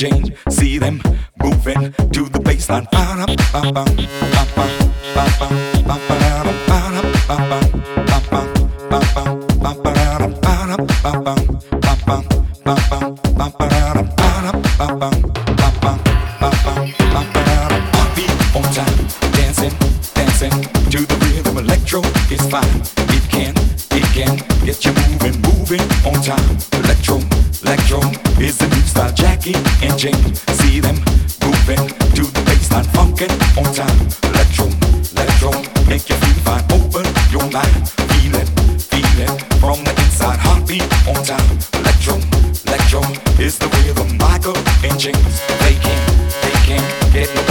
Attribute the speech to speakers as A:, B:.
A: changing. See them moving to the baseline. Dancing, dancing to the rhythm. Electro is fine. It can, it can get you moving, moving on time. Electro electro is the new style. Jackie and Jane, see them moving to the baseline, funkin' on time. Electro, electro, make you feel fine. Open your mind, feel it, feel it from the inside. Heartbeat on time. Electro, electro is the rhythm. Michael and James, they can't, they can't get no.